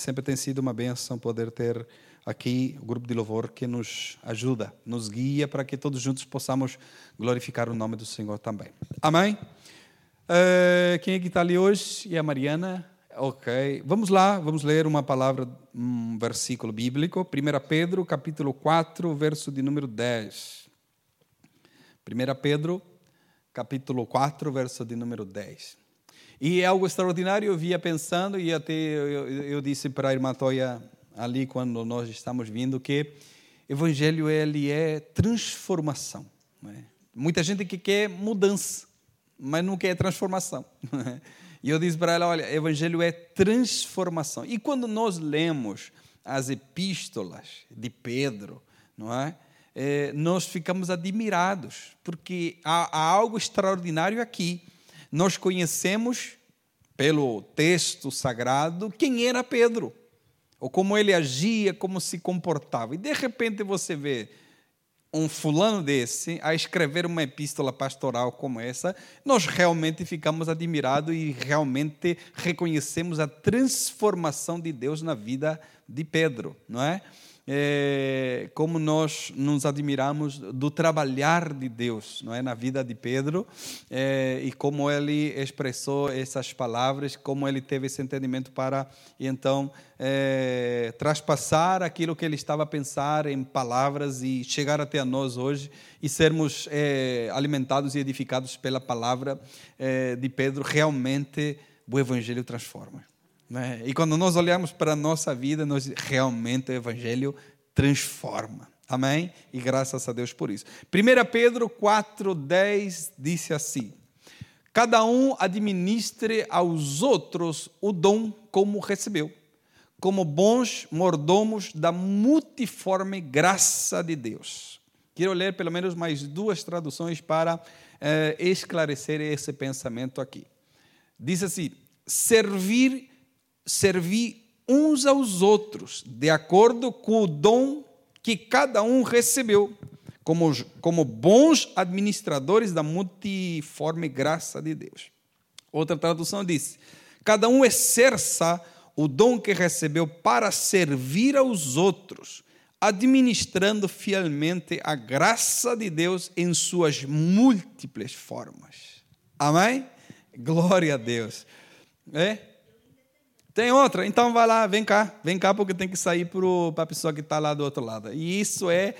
sempre tem sido uma benção poder ter aqui o grupo de louvor que nos ajuda, nos guia para que todos juntos possamos glorificar o nome do Senhor também. Amém? Uh, quem é que está ali hoje? E a Mariana? Ok. Vamos lá, vamos ler uma palavra, um versículo bíblico. 1 Pedro, capítulo 4, verso de número 10. 1 Pedro, capítulo 4, verso de número 10. E é algo extraordinário, eu via pensando, e até eu, eu disse para a irmã Toya ali quando nós estamos vindo que evangelho ele é transformação. É? Muita gente que quer mudança, mas não quer transformação. É? E eu disse para ela, olha, evangelho é transformação. E quando nós lemos as epístolas de Pedro, não é? é nós ficamos admirados, porque há, há algo extraordinário aqui. Nós conhecemos, pelo texto sagrado, quem era Pedro ou como ele agia, como se comportava. E de repente você vê um fulano desse a escrever uma epístola pastoral como essa, nós realmente ficamos admirados e realmente reconhecemos a transformação de Deus na vida de Pedro, não é? É, como nós nos admiramos do trabalhar de Deus não é? Na vida de Pedro é, e como ele expressou essas palavras como ele teve esse entendimento para então é, traspassar aquilo que ele estava a pensar em palavras e chegar até a nós hoje e sermos é, alimentados e edificados pela palavra é, de Pedro realmente o evangelho transforma né? E quando nós olhamos para a nossa vida, nós realmente o Evangelho transforma. Amém? E graças a Deus por isso. 1 Pedro 4,10 disse assim: Cada um administre aos outros o dom como recebeu, como bons mordomos da multiforme graça de Deus. Quero ler pelo menos mais duas traduções para eh, esclarecer esse pensamento aqui. Diz assim: servir servir uns aos outros, de acordo com o dom que cada um recebeu, como, como bons administradores da multiforme graça de Deus. Outra tradução diz: cada um exerça o dom que recebeu para servir aos outros, administrando fielmente a graça de Deus em suas múltiplas formas. Amém? Glória a Deus. É? Tem outra? Então vai lá, vem cá, vem cá, porque tem que sair para a pessoa que está lá do outro lado. E isso é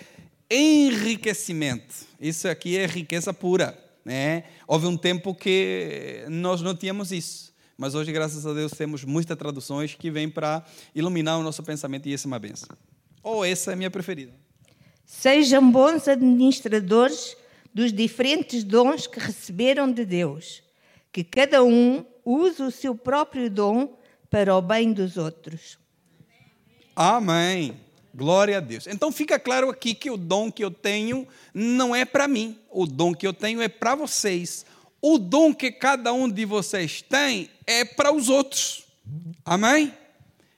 enriquecimento. Isso aqui é riqueza pura. Né? Houve um tempo que nós não tínhamos isso. Mas hoje, graças a Deus, temos muitas traduções que vêm para iluminar o nosso pensamento e essa é uma benção. Ou oh, essa é a minha preferida. Sejam bons administradores dos diferentes dons que receberam de Deus. Que cada um use o seu próprio dom para o bem dos outros. Amém. Glória a Deus. Então fica claro aqui que o dom que eu tenho não é para mim, o dom que eu tenho é para vocês. O dom que cada um de vocês tem é para os outros. Amém?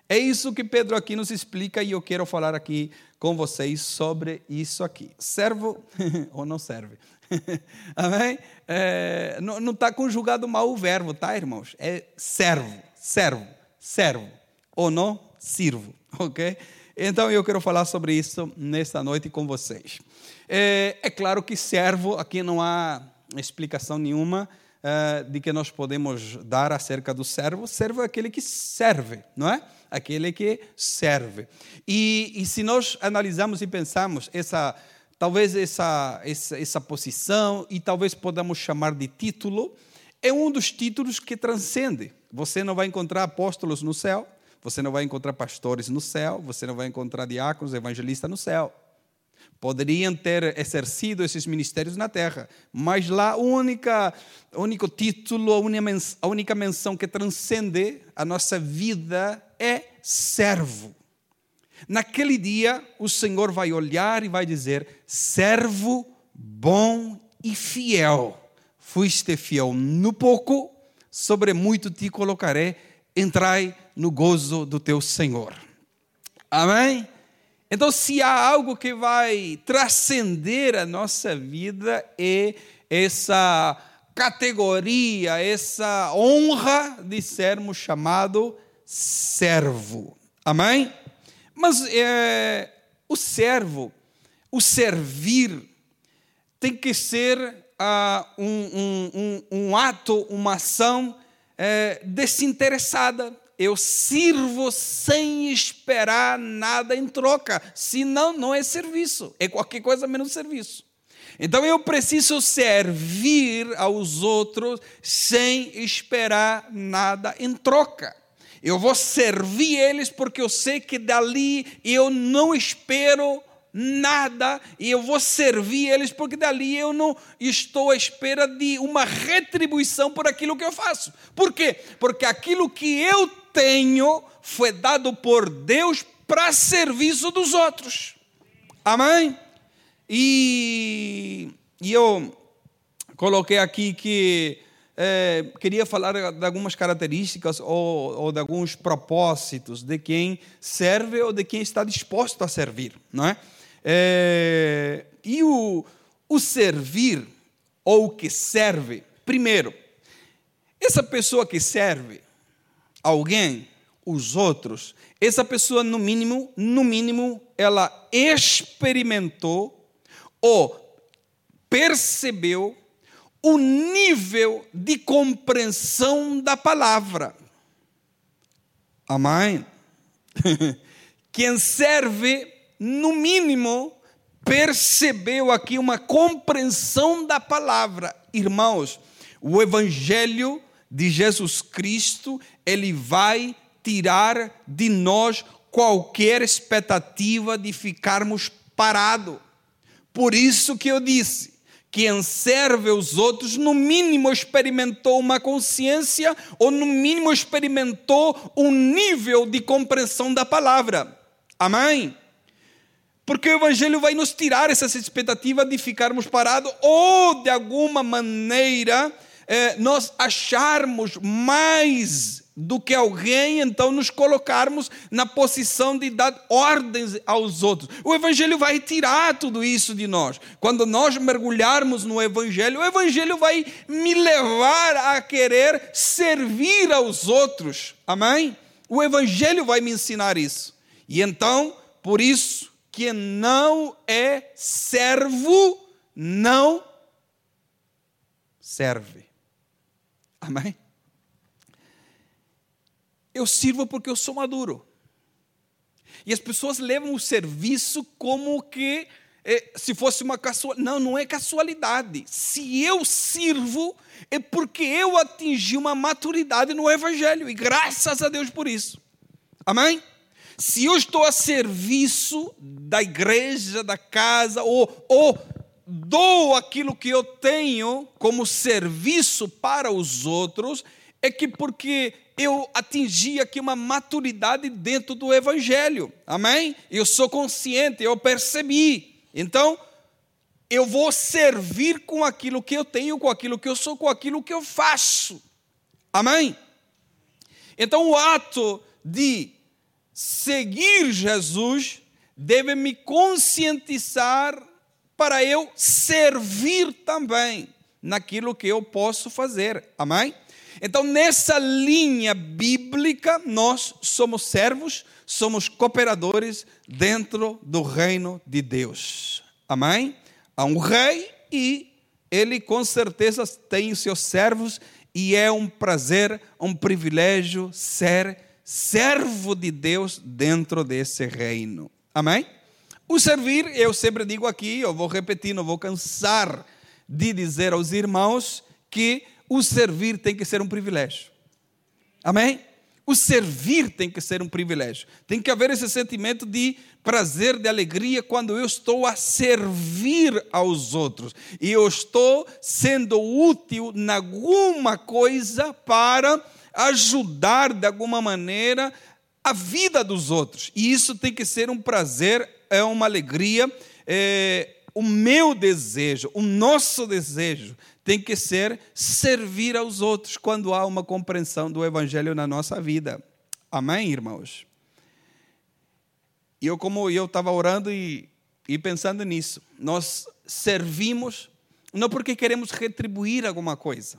É isso que Pedro aqui nos explica e eu quero falar aqui com vocês sobre isso aqui. Servo ou não serve? Amém? É, não está conjugado mal o verbo, tá, irmãos? É servo, servo servo ou não sirvo, ok? Então eu quero falar sobre isso nesta noite com vocês. É, é claro que servo, aqui não há explicação nenhuma é, de que nós podemos dar acerca do servo. Servo é aquele que serve, não é? Aquele que serve. E, e se nós analisamos e pensamos essa talvez essa, essa, essa posição, e talvez podamos chamar de título, é um dos títulos que transcende. Você não vai encontrar apóstolos no céu, você não vai encontrar pastores no céu, você não vai encontrar diáconos, evangelistas no céu. Poderiam ter exercido esses ministérios na terra, mas lá o único título, a única menção que transcende a nossa vida é servo. Naquele dia, o Senhor vai olhar e vai dizer: servo bom e fiel. Fuiste fiel no pouco, sobre muito te colocarei, entrai no gozo do teu Senhor. Amém? Então, se há algo que vai transcender a nossa vida, é essa categoria, essa honra de sermos chamado servo. Amém? Mas é, o servo, o servir, tem que ser um, um, um, um, ato, uma ação é, desinteressada. Eu sirvo sem esperar nada em troca, senão não é serviço, é qualquer coisa menos serviço. Então eu preciso servir aos outros sem esperar nada em troca. Eu vou servir eles porque eu sei que dali eu não espero nada e eu vou servir eles porque dali eu não estou à espera de uma retribuição por aquilo que eu faço. Por quê? Porque aquilo que eu tenho foi dado por Deus para serviço dos outros. Amém? E, e eu coloquei aqui que é, queria falar de algumas características ou, ou, de alguns propósitos de quem serve ou de quem está disposto a servir, não é? É e o, o servir ou o que serve, primeiro, essa pessoa que serve alguém, os outros, essa pessoa no mínimo, no mínimo, ela experimentou ou percebeu o nível de compreensão da palavra. Amém? Quem serve, no mínimo, percebeu aqui uma compreensão da palavra. Irmãos, o Evangelho de Jesus Cristo, ele vai tirar de nós qualquer expectativa de ficarmos parados. Por isso que eu disse, quem serve os outros, no mínimo experimentou uma consciência, ou no mínimo experimentou um nível de compreensão da palavra. Amém? Porque o Evangelho vai nos tirar essa expectativa de ficarmos parados, ou de alguma maneira eh, nós acharmos mais do que alguém, então nos colocarmos na posição de dar ordens aos outros. O Evangelho vai tirar tudo isso de nós. Quando nós mergulharmos no Evangelho, o Evangelho vai me levar a querer servir aos outros. Amém? O Evangelho vai me ensinar isso. E então, por isso, que não é servo, não serve. Amém? Eu sirvo porque eu sou maduro. E as pessoas levam o serviço como que é, se fosse uma casualidade. Não, não é casualidade. Se eu sirvo, é porque eu atingi uma maturidade no Evangelho. E graças a Deus por isso. Amém? Se eu estou a serviço da igreja, da casa, ou, ou dou aquilo que eu tenho como serviço para os outros, é que porque eu atingi aqui uma maturidade dentro do Evangelho. Amém? Eu sou consciente, eu percebi. Então, eu vou servir com aquilo que eu tenho, com aquilo que eu sou, com aquilo que eu faço. Amém? Então, o ato de seguir Jesus deve me conscientizar para eu servir também naquilo que eu posso fazer. Amém? Então, nessa linha bíblica, nós somos servos, somos cooperadores dentro do reino de Deus. Amém? Há um rei e ele com certeza tem os seus servos e é um prazer, um privilégio ser servo de Deus dentro desse reino. Amém? O servir, eu sempre digo aqui, eu vou repetir, não vou cansar de dizer aos irmãos que o servir tem que ser um privilégio. Amém? O servir tem que ser um privilégio. Tem que haver esse sentimento de prazer, de alegria, quando eu estou a servir aos outros. E eu estou sendo útil em alguma coisa para ajudar de alguma maneira a vida dos outros. E isso tem que ser um prazer, é uma alegria. É, o meu desejo, o nosso desejo tem que ser servir aos outros quando há uma compreensão do Evangelho na nossa vida. Amém, irmãos? E eu, como eu estava orando e, e pensando nisso, nós servimos não porque queremos retribuir alguma coisa,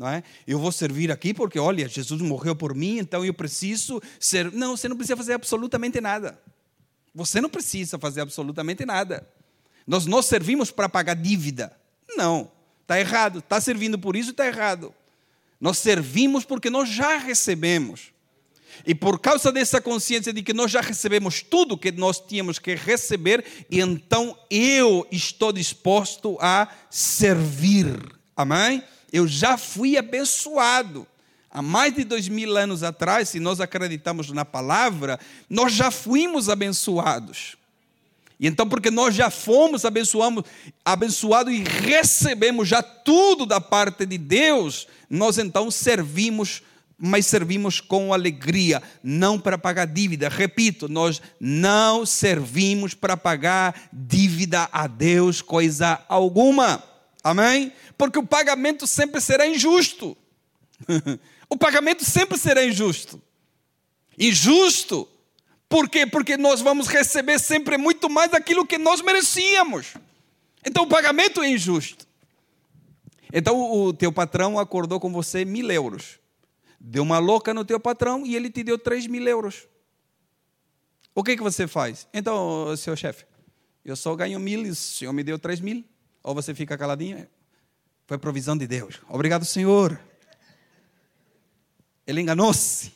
Não é? Eu vou servir aqui porque, olha, Jesus morreu por mim, então eu preciso ser. Não, você não precisa fazer absolutamente nada. Você não precisa fazer absolutamente nada. Nós não servimos para pagar dívida. Não, está errado. Está servindo por isso, está errado. Nós servimos porque nós já recebemos. E por causa dessa consciência de que nós já recebemos tudo que nós tínhamos que receber, então eu estou disposto a servir. Amém? Eu já fui abençoado. Há mais de dois mil anos atrás, se nós acreditamos na palavra, nós já fomos abençoados. E então, porque nós já fomos abençoados, abençoados e recebemos já tudo da parte de Deus, nós então servimos, mas servimos com alegria, não para pagar dívida. Repito, nós não servimos para pagar dívida a Deus, coisa alguma. Amém? Porque o pagamento sempre será injusto. o pagamento sempre será injusto. Injusto por quê? Porque nós vamos receber sempre muito mais daquilo que nós merecíamos. Então o pagamento é injusto. Então o teu patrão acordou com você mil euros. Deu uma louca no teu patrão e ele te deu três mil euros. O que, que você faz? Então, seu chefe, eu só ganho mil e o senhor me deu três mil. Ou você fica caladinho. Foi provisão de Deus. Obrigado, Senhor. Ele enganou-se.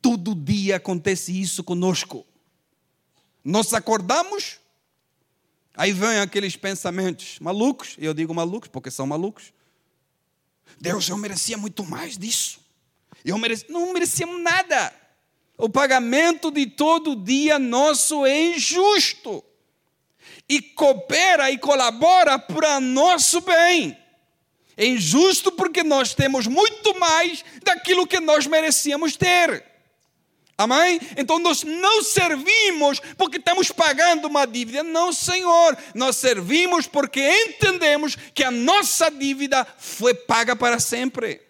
Todo dia acontece isso conosco. Nós acordamos, aí vem aqueles pensamentos malucos, eu digo malucos porque são malucos. Deus, eu merecia muito mais disso. Eu mereci, não merecíamos nada. O pagamento de todo dia nosso é injusto. E coopera e colabora para nosso bem. É injusto porque nós temos muito mais daquilo que nós merecíamos ter. Amém? Então nós não servimos porque estamos pagando uma dívida. Não, Senhor. Nós servimos porque entendemos que a nossa dívida foi paga para sempre.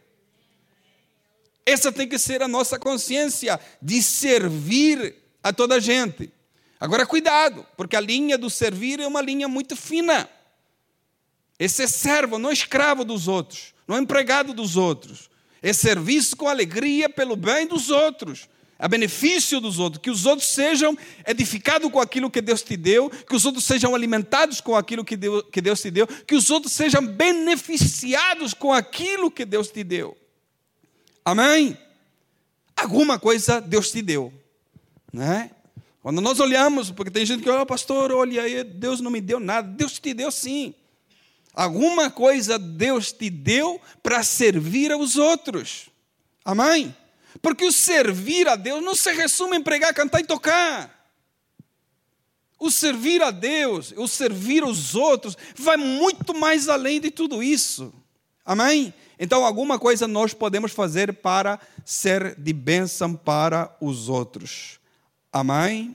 Essa tem que ser a nossa consciência de servir a toda a gente. Agora, cuidado, porque a linha do servir é uma linha muito fina. Esse é servo, não é escravo dos outros, não é empregado dos outros. É serviço com alegria pelo bem dos outros a benefício dos outros, que os outros sejam edificados com aquilo que Deus te deu, que os outros sejam alimentados com aquilo que Deus, que Deus te deu, que os outros sejam beneficiados com aquilo que Deus te deu. Amém? Alguma coisa Deus te deu, né? Quando nós olhamos, porque tem gente que olha, oh, pastor, olha aí, Deus não me deu nada. Deus te deu sim. Alguma coisa Deus te deu para servir aos outros. Amém? Porque o servir a Deus não se resume em pregar, cantar e tocar. O servir a Deus, o servir os outros, vai muito mais além de tudo isso. Amém? Então, alguma coisa nós podemos fazer para ser de bênção para os outros. Amém?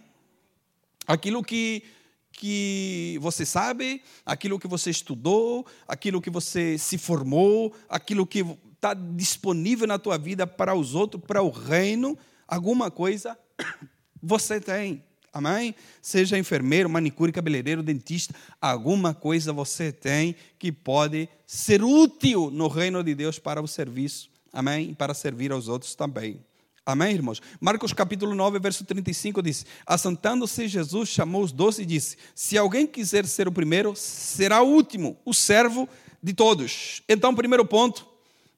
Aquilo que, que você sabe, aquilo que você estudou, aquilo que você se formou, aquilo que está disponível na tua vida para os outros, para o reino, alguma coisa você tem. Amém? Seja enfermeiro, manicure, cabeleireiro, dentista, alguma coisa você tem que pode ser útil no reino de Deus para o serviço. Amém? Para servir aos outros também. Amém, irmãos? Marcos capítulo 9, verso 35 diz: Assentando-se Jesus, chamou os doze e disse: Se alguém quiser ser o primeiro, será o último, o servo de todos. Então, primeiro ponto,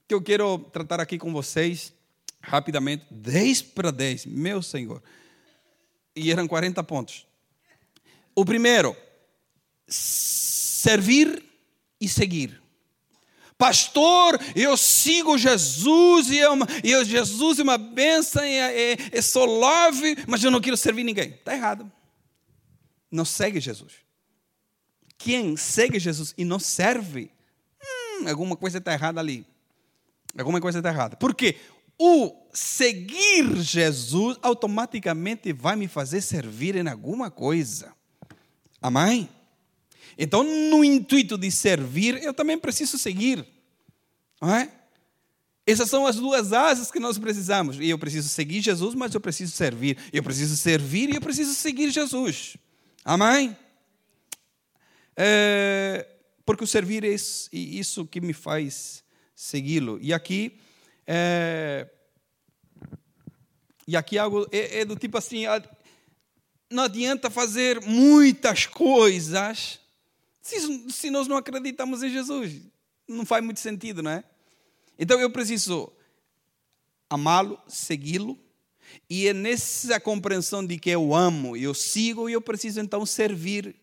que eu quero tratar aqui com vocês rapidamente, 10 para 10, meu Senhor. E eram 40 pontos. O primeiro, servir e seguir. Pastor, eu sigo Jesus e, eu, eu Jesus é uma bênção, e, e, e sou love, mas eu não quero servir ninguém. Está errado. Não segue Jesus. Quem segue Jesus e não serve, hum, alguma coisa está errada ali. Alguma coisa está errada. Porque o seguir Jesus automaticamente vai me fazer servir em alguma coisa. Amém? Então, no intuito de servir, eu também preciso seguir. Não é? Essas são as duas asas que nós precisamos. E eu preciso seguir Jesus, mas eu preciso servir. Eu preciso servir e eu preciso seguir Jesus. Amém? É, porque o servir é isso que me faz segui-lo. E aqui é, e aqui algo é, é do tipo assim, não adianta fazer muitas coisas se, se nós não acreditamos em Jesus. Não faz muito sentido, não é? Então eu preciso amá-lo, segui-lo, e é nessa compreensão de que eu amo, eu sigo, e eu preciso então servir.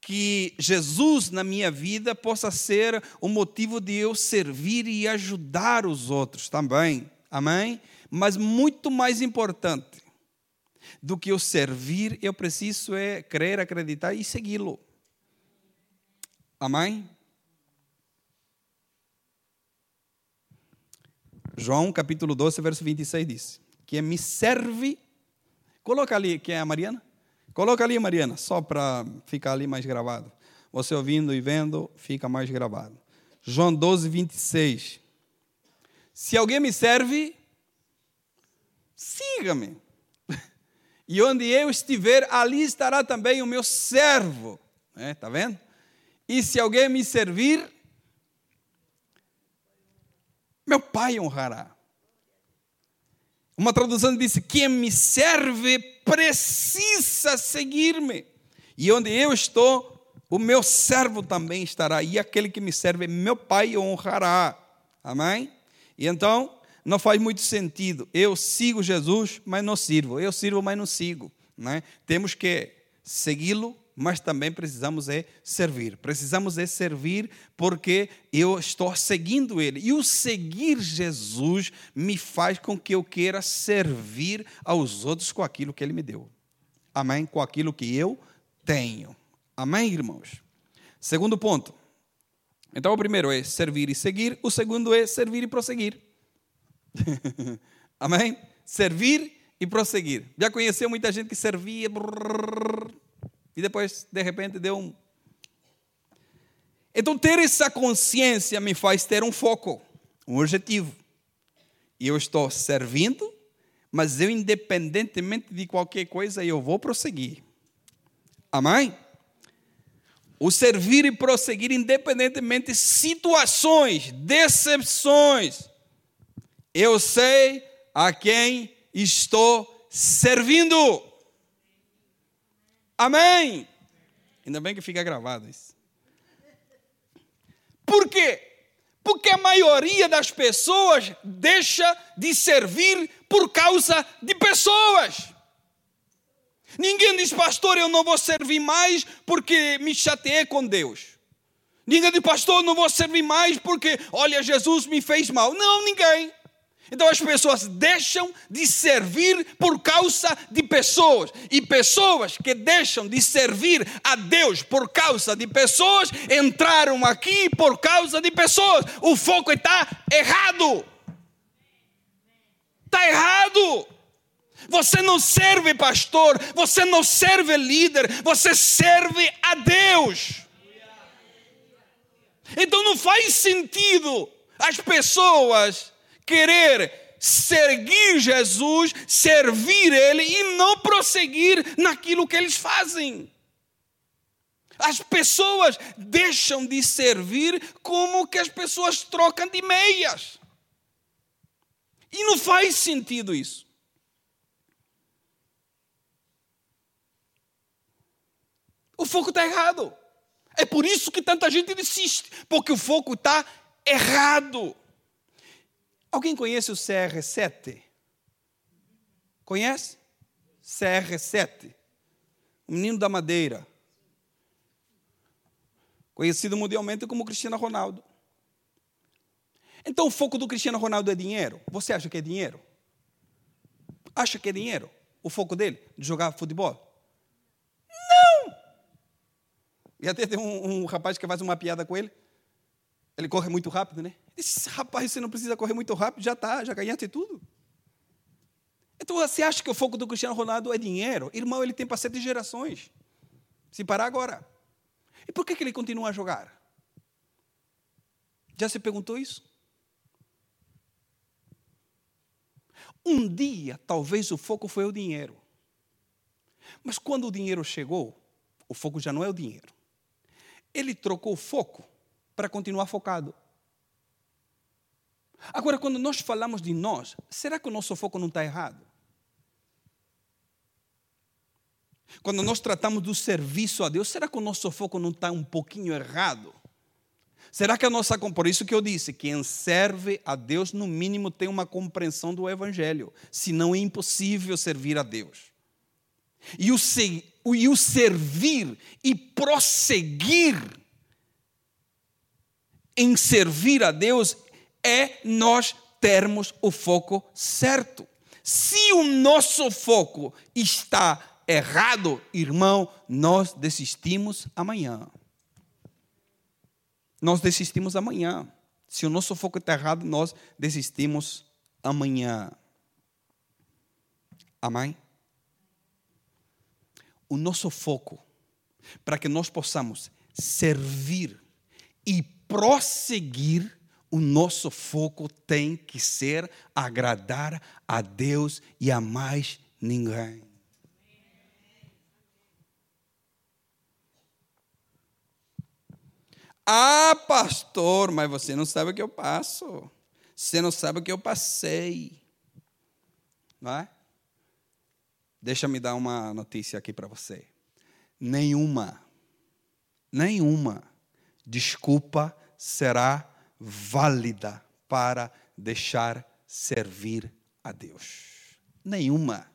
Que Jesus na minha vida possa ser o motivo de eu servir e ajudar os outros também. Amém? Mas muito mais importante do que eu servir, eu preciso é crer, acreditar e segui-lo. Amém? João capítulo 12, verso 26 diz: Que me serve. Coloca ali, quem é a Mariana? Coloca ali, Mariana, só para ficar ali mais gravado. Você ouvindo e vendo, fica mais gravado. João 12, 26. Se alguém me serve, siga-me. E onde eu estiver, ali estará também o meu servo. Está é, tá vendo? E se alguém me servir, meu pai honrará. Uma tradução disse: Quem me serve precisa seguir-me. E onde eu estou, o meu servo também estará. E aquele que me serve, meu pai honrará. Amém? E então, não faz muito sentido. Eu sigo Jesus, mas não sirvo. Eu sirvo, mas não sigo. Né? Temos que segui-lo mas também precisamos é servir. Precisamos é servir porque eu estou seguindo Ele. E o seguir Jesus me faz com que eu queira servir aos outros com aquilo que Ele me deu. Amém? Com aquilo que eu tenho. Amém, irmãos? Segundo ponto. Então, o primeiro é servir e seguir. O segundo é servir e prosseguir. Amém? Servir e prosseguir. Já conheceu muita gente que servia. Brrr, e depois, de repente, deu um. Então, ter essa consciência me faz ter um foco, um objetivo. E eu estou servindo, mas eu, independentemente de qualquer coisa, eu vou prosseguir. Amém? O servir e prosseguir, independentemente de situações, decepções. Eu sei a quem estou servindo. Amém. Ainda bem que fica gravado isso. Por quê? Porque a maioria das pessoas deixa de servir por causa de pessoas. Ninguém diz, pastor, eu não vou servir mais porque me chateei com Deus. Ninguém diz, pastor, não vou servir mais porque, olha, Jesus me fez mal. Não, ninguém. Então as pessoas deixam de servir por causa de pessoas. E pessoas que deixam de servir a Deus por causa de pessoas entraram aqui por causa de pessoas. O foco está errado. Está errado. Você não serve pastor, você não serve líder, você serve a Deus. Então não faz sentido as pessoas querer seguir Jesus, servir Ele e não prosseguir naquilo que eles fazem. As pessoas deixam de servir como que as pessoas trocam de meias. E não faz sentido isso. O foco está errado. É por isso que tanta gente desiste, porque o foco está errado. Alguém conhece o CR7? Conhece? CR7. O menino da madeira. Conhecido mundialmente como Cristiano Ronaldo. Então o foco do Cristiano Ronaldo é dinheiro. Você acha que é dinheiro? Acha que é dinheiro? O foco dele de jogar futebol? Não! E até tem um, um rapaz que faz uma piada com ele. Ele corre muito rápido, né? Esse rapaz, você não precisa correr muito rápido, já está, já ganhaste tudo. Então você acha que o foco do Cristiano Ronaldo é dinheiro? Irmão, ele tem para sete gerações. Se parar agora. E por que, que ele continua a jogar? Já se perguntou isso? Um dia, talvez o foco foi o dinheiro. Mas quando o dinheiro chegou, o foco já não é o dinheiro. Ele trocou o foco para continuar focado. Agora, quando nós falamos de nós, será que o nosso foco não está errado? Quando nós tratamos do serviço a Deus, será que o nosso foco não está um pouquinho errado? Será que a nossa. Por isso que eu disse: quem serve a Deus, no mínimo, tem uma compreensão do Evangelho. Senão é impossível servir a Deus. E o, e o servir e prosseguir em servir a Deus é nós termos o foco certo. Se o nosso foco está errado, irmão, nós desistimos amanhã. Nós desistimos amanhã. Se o nosso foco está errado, nós desistimos amanhã. Amém? O nosso foco, para que nós possamos servir e prosseguir, o nosso foco tem que ser agradar a Deus e a mais ninguém. Ah, pastor, mas você não sabe o que eu passo. Você não sabe o que eu passei. Não é? Deixa-me dar uma notícia aqui para você. Nenhuma, nenhuma desculpa será válida para deixar servir a Deus. Nenhuma.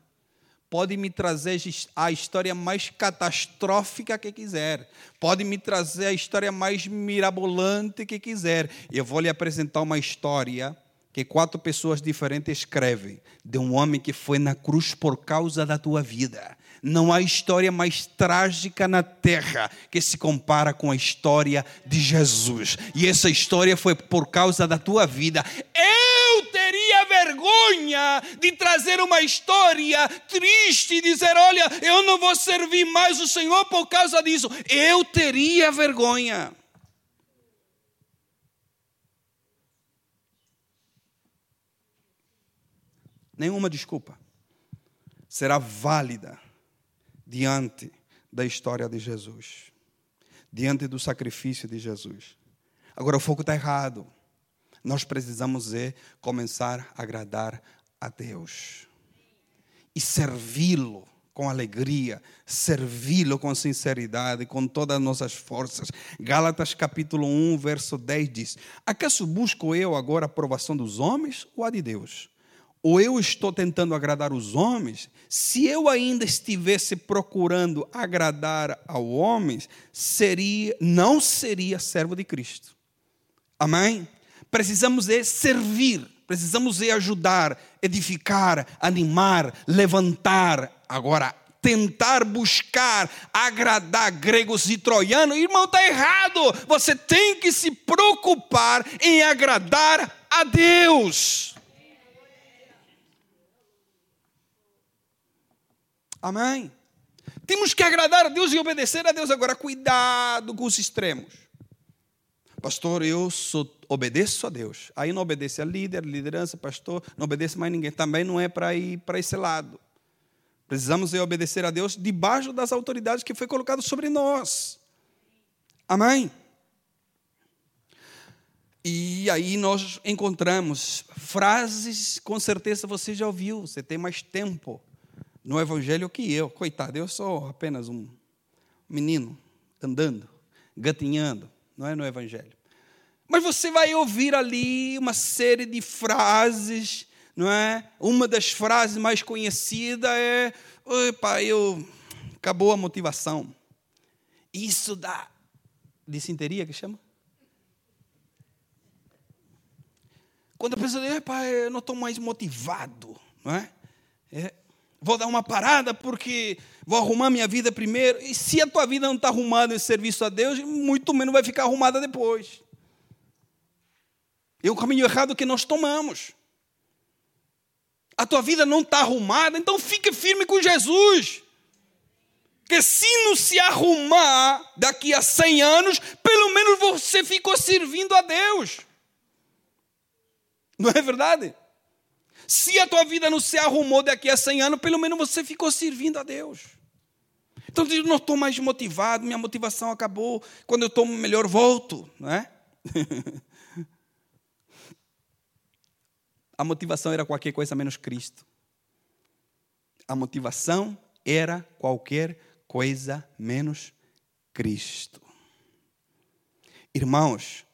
Pode me trazer a história mais catastrófica que quiser. Pode me trazer a história mais mirabolante que quiser. Eu vou lhe apresentar uma história que quatro pessoas diferentes escrevem de um homem que foi na cruz por causa da tua vida. Não há história mais trágica na terra que se compara com a história de Jesus. E essa história foi por causa da tua vida. Eu teria vergonha de trazer uma história triste e dizer: Olha, eu não vou servir mais o Senhor por causa disso. Eu teria vergonha. Nenhuma desculpa será válida diante da história de Jesus, diante do sacrifício de Jesus. Agora o foco está errado. Nós precisamos é começar a agradar a Deus e servi-lo com alegria, servi-lo com sinceridade, com todas as nossas forças. Gálatas capítulo 1, verso 10 diz: Acaso busco eu agora a aprovação dos homens ou a de Deus? Ou eu estou tentando agradar os homens, se eu ainda estivesse procurando agradar ao homem, seria, não seria servo de Cristo. Amém? Precisamos é servir, precisamos é ajudar, edificar, animar, levantar. Agora, tentar buscar agradar gregos e troianos, irmão, está errado. Você tem que se preocupar em agradar a Deus. Amém? Temos que agradar a Deus e obedecer a Deus. Agora, cuidado com os extremos. Pastor, eu sou, obedeço a Deus. Aí não obedece a líder, liderança, pastor, não obedece mais ninguém. Também não é para ir para esse lado. Precisamos obedecer a Deus debaixo das autoridades que foi colocado sobre nós. Amém? E aí nós encontramos frases, com certeza você já ouviu, você tem mais tempo no Evangelho que eu. Coitado, eu sou apenas um menino andando, gatinhando, não é no Evangelho. Mas você vai ouvir ali uma série de frases, não é? Uma das frases mais conhecidas é: Opa, eu. Acabou a motivação. Isso dá. Dissenteria que chama? Quando a pessoa diz: Pai, eu não estou mais motivado, não é? é vou dar uma parada porque vou arrumar minha vida primeiro. E se a tua vida não está arrumada em serviço a Deus, muito menos vai ficar arrumada depois. É o caminho errado que nós tomamos. A tua vida não está arrumada, então fique firme com Jesus. Que se não se arrumar daqui a 100 anos, pelo menos você ficou servindo a Deus. Não é verdade? Se a tua vida não se arrumou daqui a 100 anos, pelo menos você ficou servindo a Deus. Então, eu não estou mais motivado, minha motivação acabou. Quando eu estou melhor, volto, não é? a motivação era qualquer coisa menos Cristo. A motivação era qualquer coisa menos Cristo. Irmãos,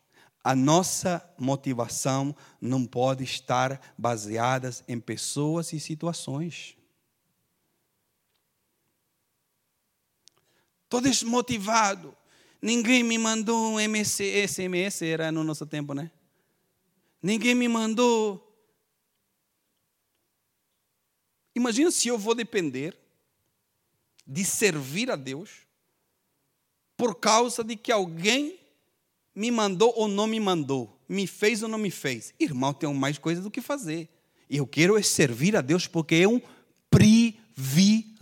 a nossa motivação não pode estar baseada em pessoas e situações. Estou desmotivado. Ninguém me mandou um MC, SMS, era no nosso tempo, né? Ninguém me mandou. Imagina se eu vou depender de servir a Deus por causa de que alguém me mandou ou não me mandou, me fez ou não me fez. Irmão, tenho mais coisa do que fazer. Eu quero é servir a Deus porque é um privilégio.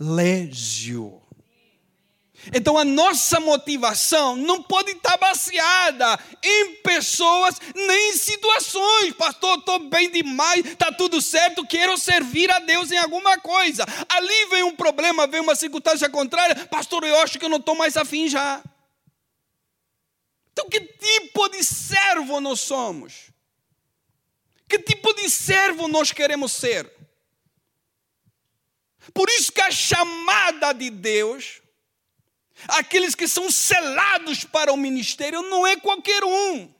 Então a nossa motivação não pode estar baseada em pessoas nem em situações. Pastor, estou bem demais, está tudo certo, quero servir a Deus em alguma coisa. Ali vem um problema, vem uma circunstância contrária. Pastor, eu acho que eu não estou mais afim já. Então, que tipo de servo nós somos? Que tipo de servo nós queremos ser? Por isso que a chamada de Deus Aqueles que são selados para o ministério não é qualquer um.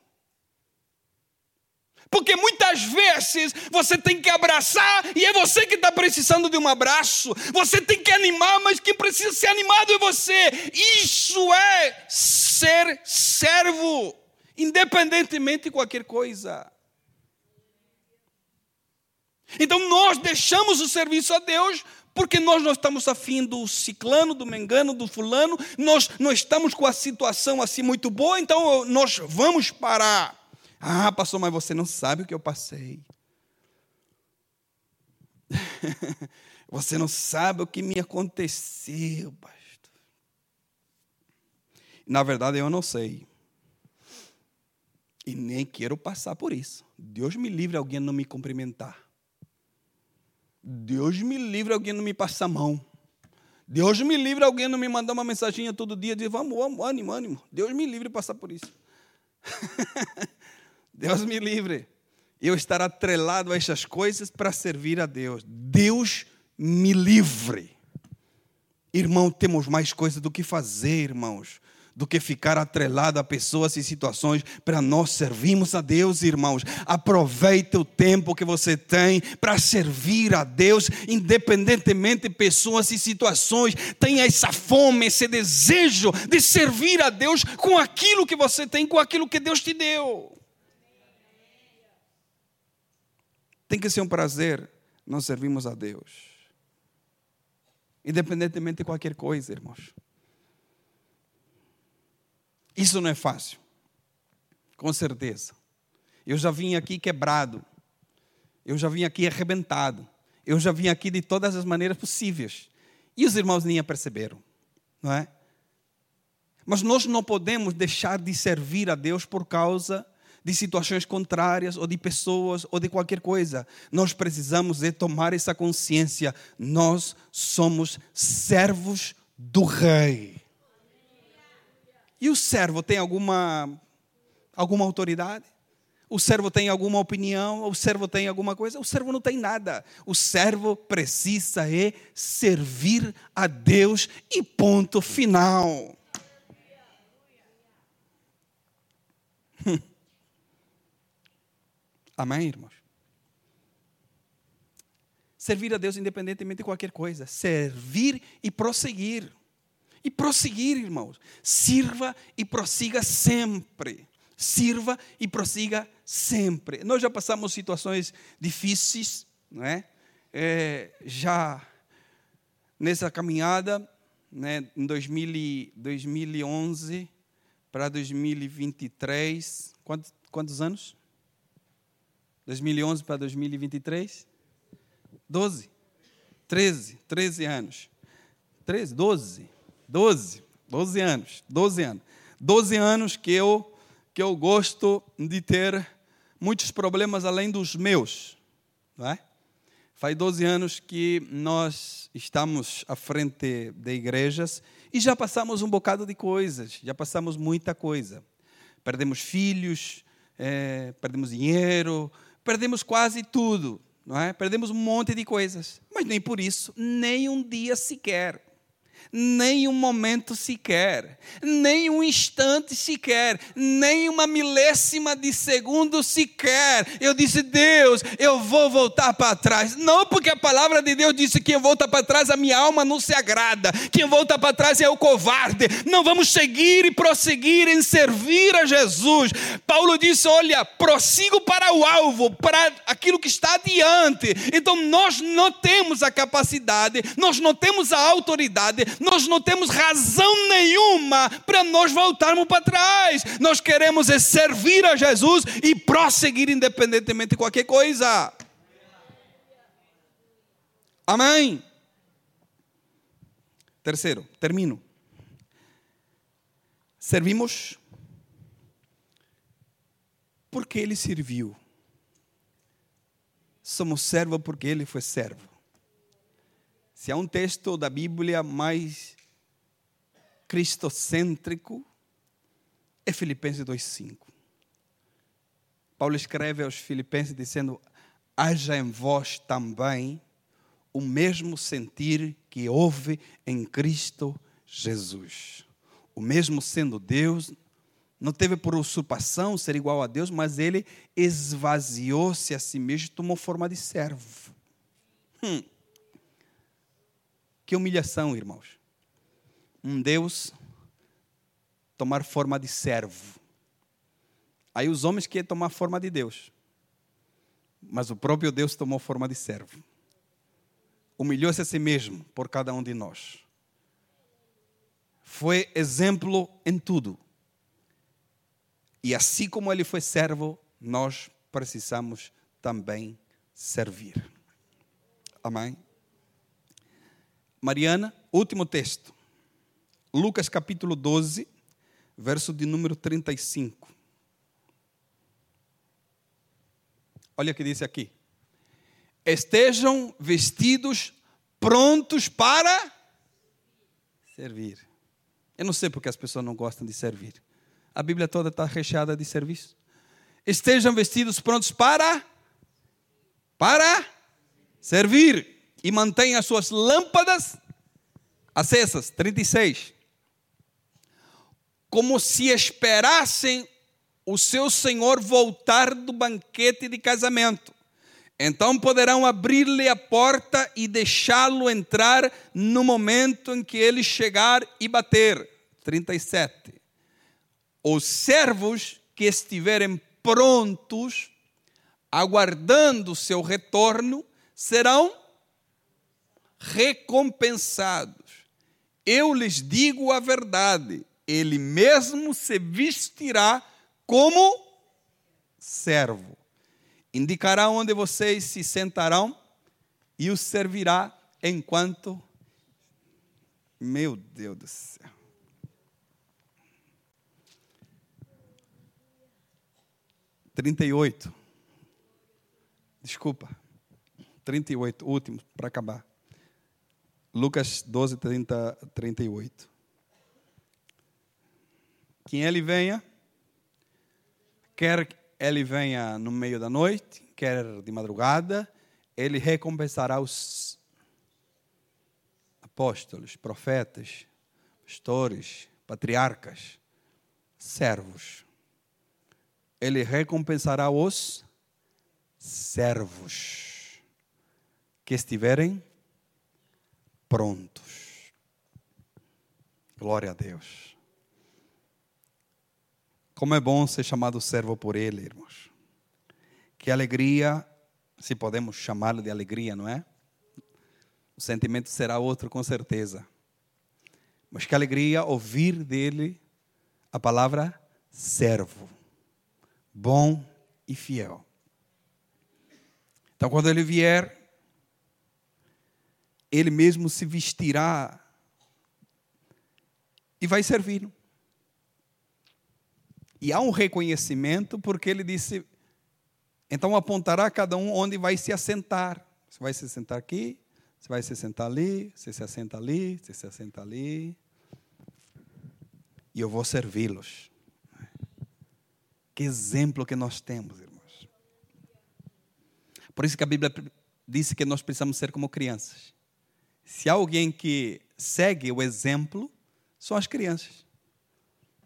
Porque muitas vezes você tem que abraçar e é você que está precisando de um abraço. Você tem que animar, mas quem precisa ser animado é você. Isso é ser servo, independentemente de qualquer coisa. Então nós deixamos o serviço a Deus porque nós não estamos afim do ciclano, do mengano, do fulano, nós não estamos com a situação assim muito boa, então nós vamos parar. Ah, pastor, mas você não sabe o que eu passei. você não sabe o que me aconteceu, pastor. Na verdade, eu não sei. E nem quero passar por isso. Deus me livre alguém não me cumprimentar. Deus me livre alguém não me passar a mão. Deus me livre alguém não me mandar uma mensagem todo dia de vamos, vamos, ânimo, ânimo. Deus me livre passar por isso. Deus me livre. Eu estar atrelado a essas coisas para servir a Deus. Deus me livre. Irmão, temos mais coisa do que fazer, irmãos do que ficar atrelado a pessoas e situações para nós servirmos a Deus, irmãos. Aproveite o tempo que você tem para servir a Deus, independentemente de pessoas e situações. Tenha essa fome, esse desejo de servir a Deus com aquilo que você tem, com aquilo que Deus te deu. Tem que ser um prazer nós servimos a Deus. Independentemente de qualquer coisa, irmãos. Isso não é fácil. Com certeza. Eu já vim aqui quebrado. Eu já vim aqui arrebentado. Eu já vim aqui de todas as maneiras possíveis. E os irmãos nem perceberam, não é? Mas nós não podemos deixar de servir a Deus por causa de situações contrárias ou de pessoas ou de qualquer coisa. Nós precisamos de tomar essa consciência. Nós somos servos do Rei. E o servo tem alguma, alguma autoridade? O servo tem alguma opinião? O servo tem alguma coisa? O servo não tem nada. O servo precisa é servir a Deus e ponto final. Amém, irmãos? Servir a Deus independentemente de qualquer coisa. Servir e prosseguir. E prosseguir, irmãos. Sirva e prossiga sempre. Sirva e prossiga sempre. Nós já passamos situações difíceis, não é? é já nessa caminhada, né, em 2000, 2011 para 2023, quantos, quantos anos? 2011 para 2023? 12. 13, 13 anos. 13, 12. 12, 12 anos, 12 anos. 12 anos que eu, que eu gosto de ter muitos problemas além dos meus. Não é? Faz 12 anos que nós estamos à frente de igrejas e já passamos um bocado de coisas, já passamos muita coisa. Perdemos filhos, é, perdemos dinheiro, perdemos quase tudo, não é? Perdemos um monte de coisas, mas nem por isso, nem um dia sequer nem um momento sequer, nem um instante sequer, nem uma milésima de segundo sequer. Eu disse, Deus, eu vou voltar para trás. Não porque a palavra de Deus disse que quem volta para trás, a minha alma não se agrada. Quem volta para trás é o covarde. Não vamos seguir e prosseguir em servir a Jesus. Paulo disse: Olha, prossigo para o alvo, para aquilo que está adiante. Então nós não temos a capacidade, nós não temos a autoridade, nós não temos razão nenhuma para nós voltarmos para trás. Nós queremos é servir a Jesus e prosseguir independentemente de qualquer coisa. Amém. Terceiro, termino. Servimos porque ele serviu. Somos servo porque ele foi servo. Se há um texto da Bíblia mais cristocêntrico, é Filipenses 2,5. Paulo escreve aos Filipenses dizendo: haja em vós também o mesmo sentir que houve em Cristo Jesus. O mesmo sendo Deus, não teve por usurpação ser igual a Deus, mas ele esvaziou-se a si mesmo e tomou forma de servo. Hum. Que humilhação, irmãos. Um Deus tomar forma de servo. Aí os homens querem tomar forma de Deus. Mas o próprio Deus tomou forma de servo. Humilhou-se a si mesmo por cada um de nós. Foi exemplo em tudo. E assim como ele foi servo, nós precisamos também servir. Amém? Mariana, último texto. Lucas capítulo 12, verso de número 35. Olha o que diz aqui. Estejam vestidos prontos para servir. Eu não sei porque as pessoas não gostam de servir. A Bíblia toda está recheada de serviço. Estejam vestidos prontos para para servir e mantém as suas lâmpadas acesas. 36. Como se esperassem o seu senhor voltar do banquete de casamento. Então poderão abrir-lhe a porta e deixá-lo entrar no momento em que ele chegar e bater. 37. Os servos que estiverem prontos, aguardando seu retorno, serão recompensados. Eu lhes digo a verdade, ele mesmo se vestirá como servo. Indicará onde vocês se sentarão e os servirá enquanto. Meu Deus do céu. Trinta e oito. Desculpa. Trinta e oito, último, para acabar. Lucas 12, 30, 38. Quem ele venha, quer ele venha no meio da noite, quer de madrugada, ele recompensará os apóstolos, profetas, pastores, patriarcas, servos. Ele recompensará os servos que estiverem prontos. Glória a Deus. Como é bom ser chamado servo por Ele, irmãos. Que alegria, se podemos chamá-lo de alegria, não é? O sentimento será outro, com certeza. Mas que alegria ouvir dele a palavra servo, bom e fiel. Então, quando ele vier, ele mesmo se vestirá e vai servir. E há um reconhecimento, porque ele disse: então apontará cada um onde vai se assentar. Você vai se sentar aqui, você vai se sentar ali, você se assenta ali, você se assenta ali. E eu vou servi-los. Que exemplo que nós temos, irmãos. Por isso que a Bíblia diz que nós precisamos ser como crianças. Se há alguém que segue o exemplo, são as crianças.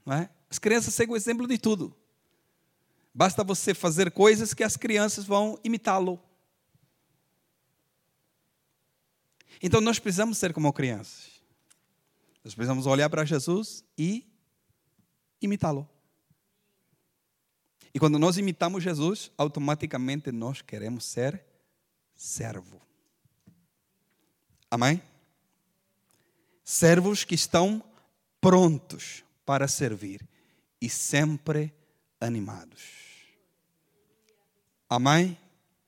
Não é? As crianças seguem o exemplo de tudo. Basta você fazer coisas que as crianças vão imitá-lo. Então nós precisamos ser como crianças. Nós precisamos olhar para Jesus e imitá-lo. E quando nós imitamos Jesus, automaticamente nós queremos ser servo. Amém? Servos que estão prontos para servir e sempre animados. Amém?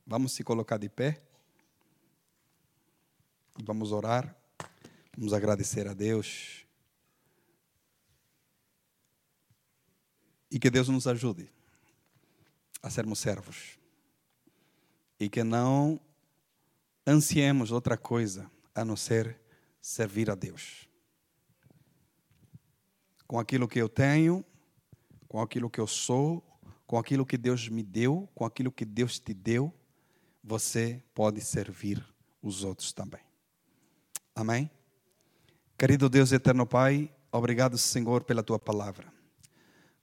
Vamos se colocar de pé. Vamos orar. Vamos agradecer a Deus. E que Deus nos ajude a sermos servos. E que não ansiemos outra coisa a não ser servir a Deus. Com aquilo que eu tenho, com aquilo que eu sou, com aquilo que Deus me deu, com aquilo que Deus te deu, você pode servir os outros também. Amém? Querido Deus eterno Pai, obrigado, Senhor, pela tua palavra.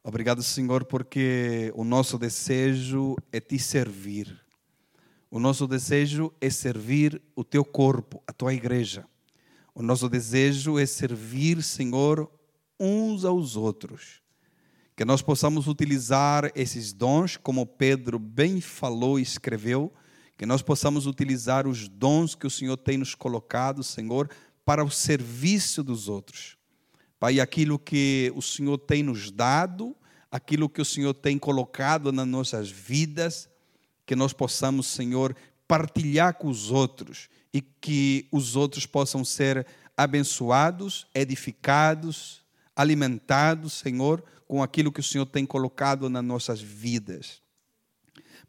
Obrigado, Senhor, porque o nosso desejo é te servir. O nosso desejo é servir o teu corpo, a tua igreja. O nosso desejo é servir, Senhor, uns aos outros. Que nós possamos utilizar esses dons, como Pedro bem falou e escreveu, que nós possamos utilizar os dons que o Senhor tem nos colocado, Senhor, para o serviço dos outros. Pai, aquilo que o Senhor tem nos dado, aquilo que o Senhor tem colocado nas nossas vidas, que nós possamos, Senhor, partilhar com os outros e que os outros possam ser abençoados, edificados, alimentados, Senhor, com aquilo que o Senhor tem colocado nas nossas vidas.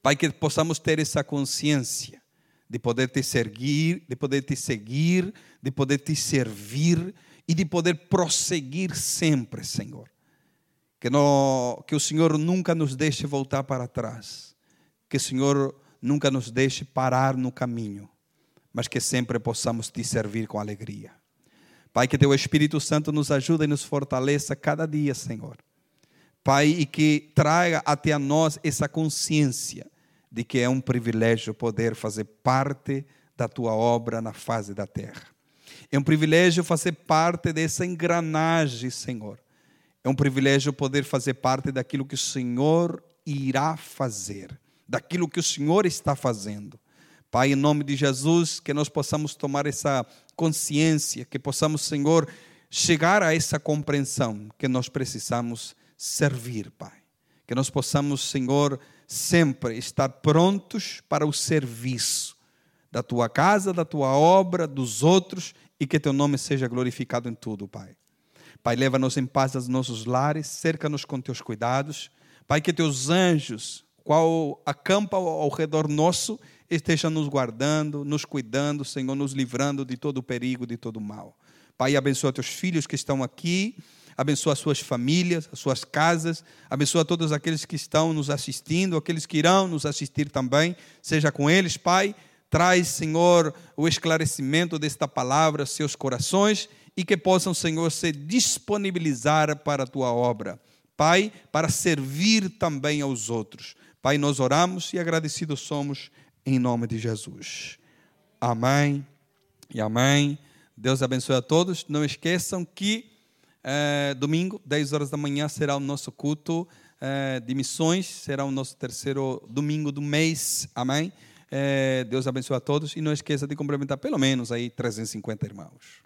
Pai, que possamos ter essa consciência de poder te seguir, de poder te seguir, de poder te servir e de poder prosseguir sempre, Senhor. Que, no, que o Senhor nunca nos deixe voltar para trás que o Senhor nunca nos deixe parar no caminho, mas que sempre possamos te servir com alegria. Pai, que teu Espírito Santo nos ajude e nos fortaleça cada dia, Senhor. Pai, e que traga até a nós essa consciência de que é um privilégio poder fazer parte da tua obra na face da terra. É um privilégio fazer parte dessa engrenagem, Senhor. É um privilégio poder fazer parte daquilo que o Senhor irá fazer daquilo que o Senhor está fazendo. Pai, em nome de Jesus, que nós possamos tomar essa consciência, que possamos, Senhor, chegar a essa compreensão que nós precisamos servir, Pai. Que nós possamos, Senhor, sempre estar prontos para o serviço da tua casa, da tua obra, dos outros e que teu nome seja glorificado em tudo, Pai. Pai, leva-nos em paz aos nossos lares, cerca-nos com teus cuidados. Pai, que teus anjos qual acampa ao redor nosso, esteja nos guardando, nos cuidando, Senhor, nos livrando de todo o perigo, de todo o mal. Pai, abençoa teus filhos que estão aqui, abençoa as suas famílias, as suas casas, abençoa todos aqueles que estão nos assistindo, aqueles que irão nos assistir também, seja com eles, Pai. Traz, Senhor, o esclarecimento desta palavra, seus corações e que possam, Senhor, se disponibilizar para a tua obra. Pai, para servir também aos outros. Pai, nós oramos e agradecidos somos em nome de Jesus. Amém e amém. Deus abençoe a todos. Não esqueçam que é, domingo, 10 horas da manhã, será o nosso culto é, de missões. Será o nosso terceiro domingo do mês. Amém. É, Deus abençoe a todos. E não esqueça de complementar pelo menos aí 350 irmãos.